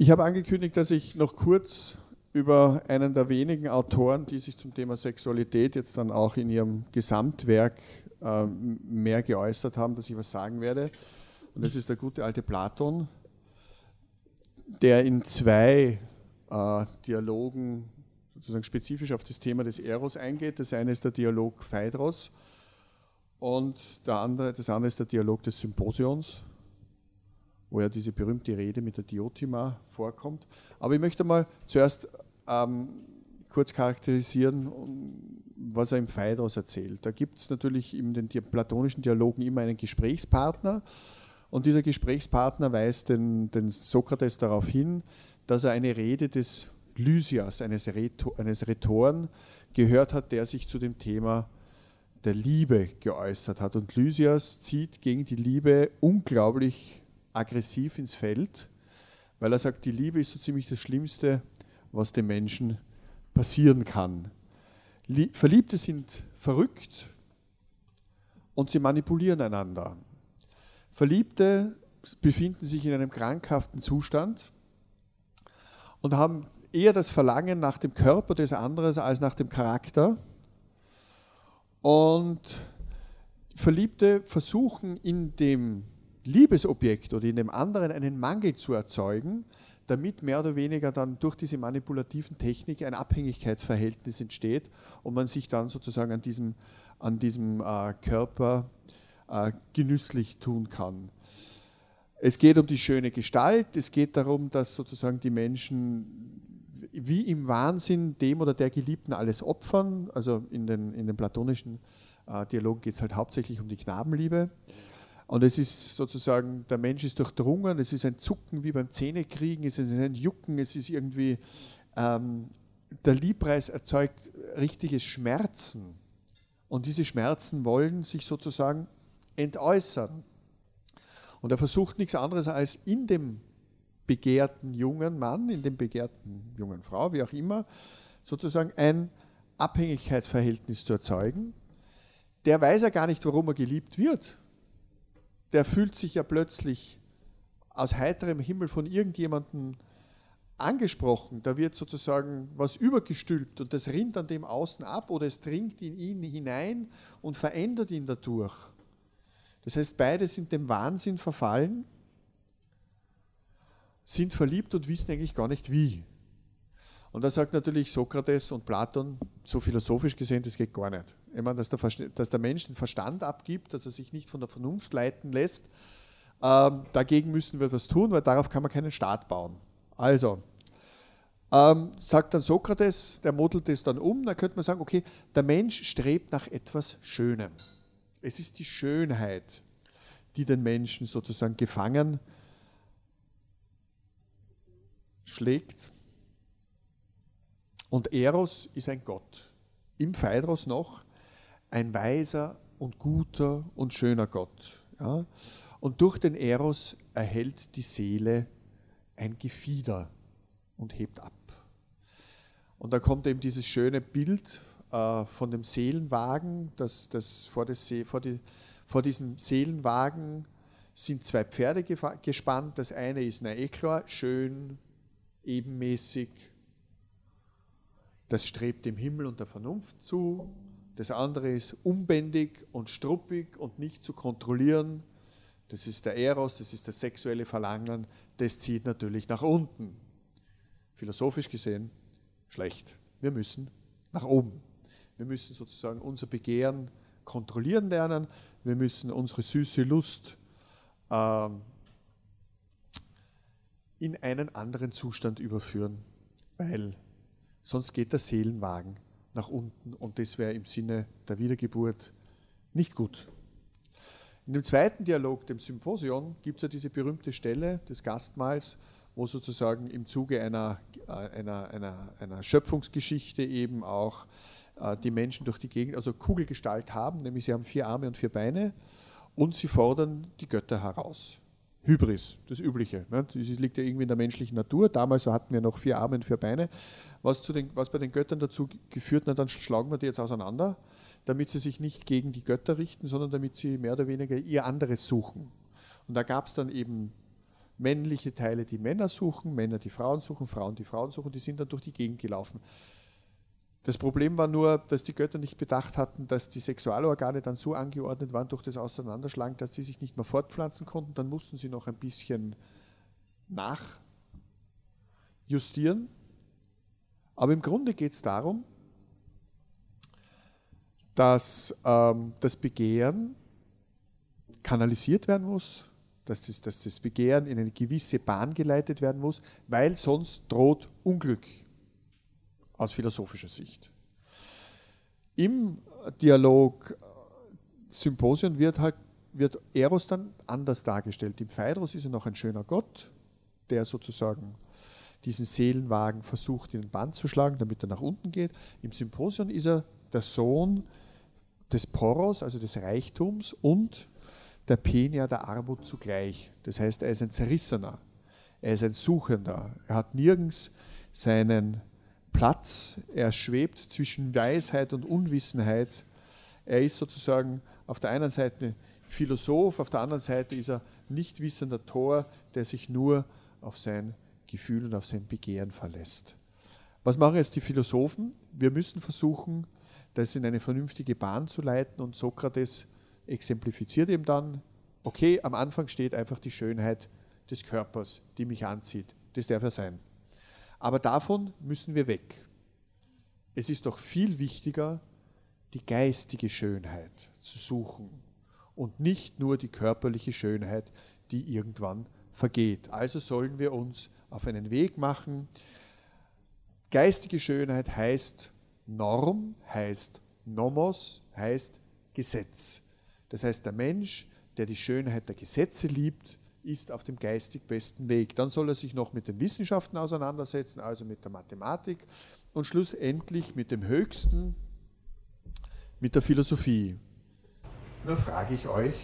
Ich habe angekündigt, dass ich noch kurz über einen der wenigen Autoren, die sich zum Thema Sexualität jetzt dann auch in ihrem Gesamtwerk äh, mehr geäußert haben, dass ich was sagen werde. Und das ist der gute alte Platon, der in zwei äh, Dialogen sozusagen spezifisch auf das Thema des Eros eingeht. Das eine ist der Dialog Phaedros und der andere, das andere ist der Dialog des Symposions, wo ja diese berühmte Rede mit der Diotima vorkommt. Aber ich möchte mal zuerst ähm, kurz charakterisieren, was er im Phaedros erzählt. Da gibt es natürlich in den platonischen Dialogen immer einen Gesprächspartner und dieser Gesprächspartner weist den, den Sokrates darauf hin, dass er eine Rede des Lysias, eines, Rhetor, eines Rhetoren, gehört hat, der sich zu dem Thema der Liebe geäußert hat. Und Lysias zieht gegen die Liebe unglaublich aggressiv ins Feld, weil er sagt, die Liebe ist so ziemlich das Schlimmste, was dem Menschen passieren kann. Verliebte sind verrückt und sie manipulieren einander. Verliebte befinden sich in einem krankhaften Zustand und haben eher das Verlangen nach dem Körper des anderen als nach dem Charakter. Und Verliebte versuchen in dem Liebesobjekt oder in dem anderen einen Mangel zu erzeugen, damit mehr oder weniger dann durch diese manipulativen Technik ein Abhängigkeitsverhältnis entsteht und man sich dann sozusagen an diesem, an diesem äh, Körper äh, genüsslich tun kann. Es geht um die schöne Gestalt, es geht darum, dass sozusagen die Menschen wie im Wahnsinn dem oder der Geliebten alles opfern. Also in den, in den platonischen äh, Dialogen geht es halt hauptsächlich um die Knabenliebe. Und es ist sozusagen, der Mensch ist durchdrungen, es ist ein Zucken wie beim Zähnekriegen, es ist ein Jucken, es ist irgendwie, ähm, der Liebpreis erzeugt richtiges Schmerzen. Und diese Schmerzen wollen sich sozusagen entäußern. Und er versucht nichts anderes als in dem begehrten jungen Mann, in dem begehrten jungen Frau, wie auch immer, sozusagen ein Abhängigkeitsverhältnis zu erzeugen. Der weiß ja gar nicht, warum er geliebt wird der fühlt sich ja plötzlich aus heiterem Himmel von irgendjemandem angesprochen. Da wird sozusagen was übergestülpt und das rinnt an dem außen ab oder es dringt in ihn hinein und verändert ihn dadurch. Das heißt, beide sind dem Wahnsinn verfallen, sind verliebt und wissen eigentlich gar nicht wie. Und da sagt natürlich Sokrates und Platon, so philosophisch gesehen, das geht gar nicht. Ich meine, dass der, dass der Mensch den Verstand abgibt, dass er sich nicht von der Vernunft leiten lässt. Ähm, dagegen müssen wir etwas tun, weil darauf kann man keinen Staat bauen. Also, ähm, sagt dann Sokrates, der modelt das dann um, dann könnte man sagen, okay, der Mensch strebt nach etwas Schönem. Es ist die Schönheit, die den Menschen sozusagen gefangen schlägt und Eros ist ein Gott. Im Phaedros noch ein weiser und guter und schöner Gott. Ja? Und durch den Eros erhält die Seele ein Gefieder und hebt ab. Und da kommt eben dieses schöne Bild äh, von dem Seelenwagen, das, das vor, das See, vor, die, vor diesem Seelenwagen sind zwei Pferde gespannt. Das eine ist Naeklor, schön, ebenmäßig, das strebt dem Himmel und der Vernunft zu. Das andere ist unbändig und struppig und nicht zu kontrollieren. Das ist der Eros, das ist das sexuelle Verlangen. Das zieht natürlich nach unten. Philosophisch gesehen schlecht. Wir müssen nach oben. Wir müssen sozusagen unser Begehren kontrollieren lernen. Wir müssen unsere süße Lust ähm, in einen anderen Zustand überführen, weil sonst geht der Seelenwagen nach unten und das wäre im Sinne der Wiedergeburt nicht gut. In dem zweiten Dialog, dem Symposion, gibt es ja diese berühmte Stelle des Gastmahls, wo sozusagen im Zuge einer, äh, einer, einer, einer Schöpfungsgeschichte eben auch äh, die Menschen durch die Gegend, also Kugelgestalt haben, nämlich sie haben vier Arme und vier Beine und sie fordern die Götter heraus. Hybris, das Übliche. Ne? Das liegt ja irgendwie in der menschlichen Natur. Damals hatten wir noch vier Arme und vier Beine. Was, zu den, was bei den Göttern dazu geführt, na, dann schlagen wir die jetzt auseinander, damit sie sich nicht gegen die Götter richten, sondern damit sie mehr oder weniger ihr anderes suchen. Und da gab es dann eben männliche Teile, die Männer suchen, Männer, die Frauen suchen, Frauen, die Frauen suchen, die sind dann durch die Gegend gelaufen. Das Problem war nur, dass die Götter nicht bedacht hatten, dass die Sexualorgane dann so angeordnet waren durch das Auseinanderschlagen, dass sie sich nicht mehr fortpflanzen konnten. Dann mussten sie noch ein bisschen nachjustieren. Aber im Grunde geht es darum, dass ähm, das Begehren kanalisiert werden muss, dass das, dass das Begehren in eine gewisse Bahn geleitet werden muss, weil sonst droht Unglück aus philosophischer Sicht. Im Dialog Symposion wird halt wird Eros dann anders dargestellt. Im Phaedrus ist er noch ein schöner Gott, der sozusagen diesen Seelenwagen versucht, in den Band zu schlagen, damit er nach unten geht. Im Symposion ist er der Sohn des Poros, also des Reichtums, und der Penia der Armut zugleich. Das heißt, er ist ein Zerrissener, er ist ein Suchender. Er hat nirgends seinen Platz, er schwebt zwischen Weisheit und Unwissenheit. Er ist sozusagen auf der einen Seite Philosoph, auf der anderen Seite ist er nicht wissender Tor, der sich nur auf sein Gefühl und auf sein Begehren verlässt. Was machen jetzt die Philosophen? Wir müssen versuchen, das in eine vernünftige Bahn zu leiten und Sokrates exemplifiziert eben dann, okay, am Anfang steht einfach die Schönheit des Körpers, die mich anzieht. Das darf er sein. Aber davon müssen wir weg. Es ist doch viel wichtiger, die geistige Schönheit zu suchen und nicht nur die körperliche Schönheit, die irgendwann vergeht. Also sollen wir uns auf einen Weg machen. Geistige Schönheit heißt Norm, heißt Nomos, heißt Gesetz. Das heißt, der Mensch, der die Schönheit der Gesetze liebt, ist auf dem geistig besten Weg. Dann soll er sich noch mit den Wissenschaften auseinandersetzen, also mit der Mathematik und schlussendlich mit dem Höchsten, mit der Philosophie. Nur frage ich euch,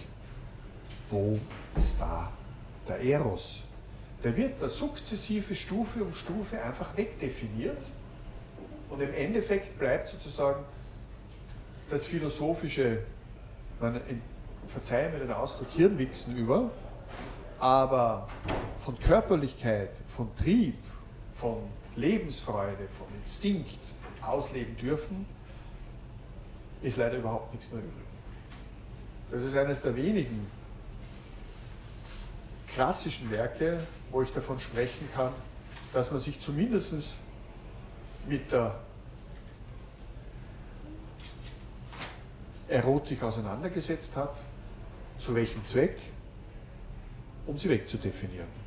wo ist da der Eros? Der wird da sukzessive Stufe um Stufe einfach wegdefiniert und im Endeffekt bleibt sozusagen das philosophische man, verzeih mir den Ausdruck, Hirnwichsen über, aber von Körperlichkeit, von Trieb, von Lebensfreude, von Instinkt ausleben dürfen, ist leider überhaupt nichts mehr übrig. Das ist eines der wenigen klassischen Werke, wo ich davon sprechen kann, dass man sich zumindest mit der Erotik auseinandergesetzt hat, zu welchem Zweck, um sie wegzudefinieren.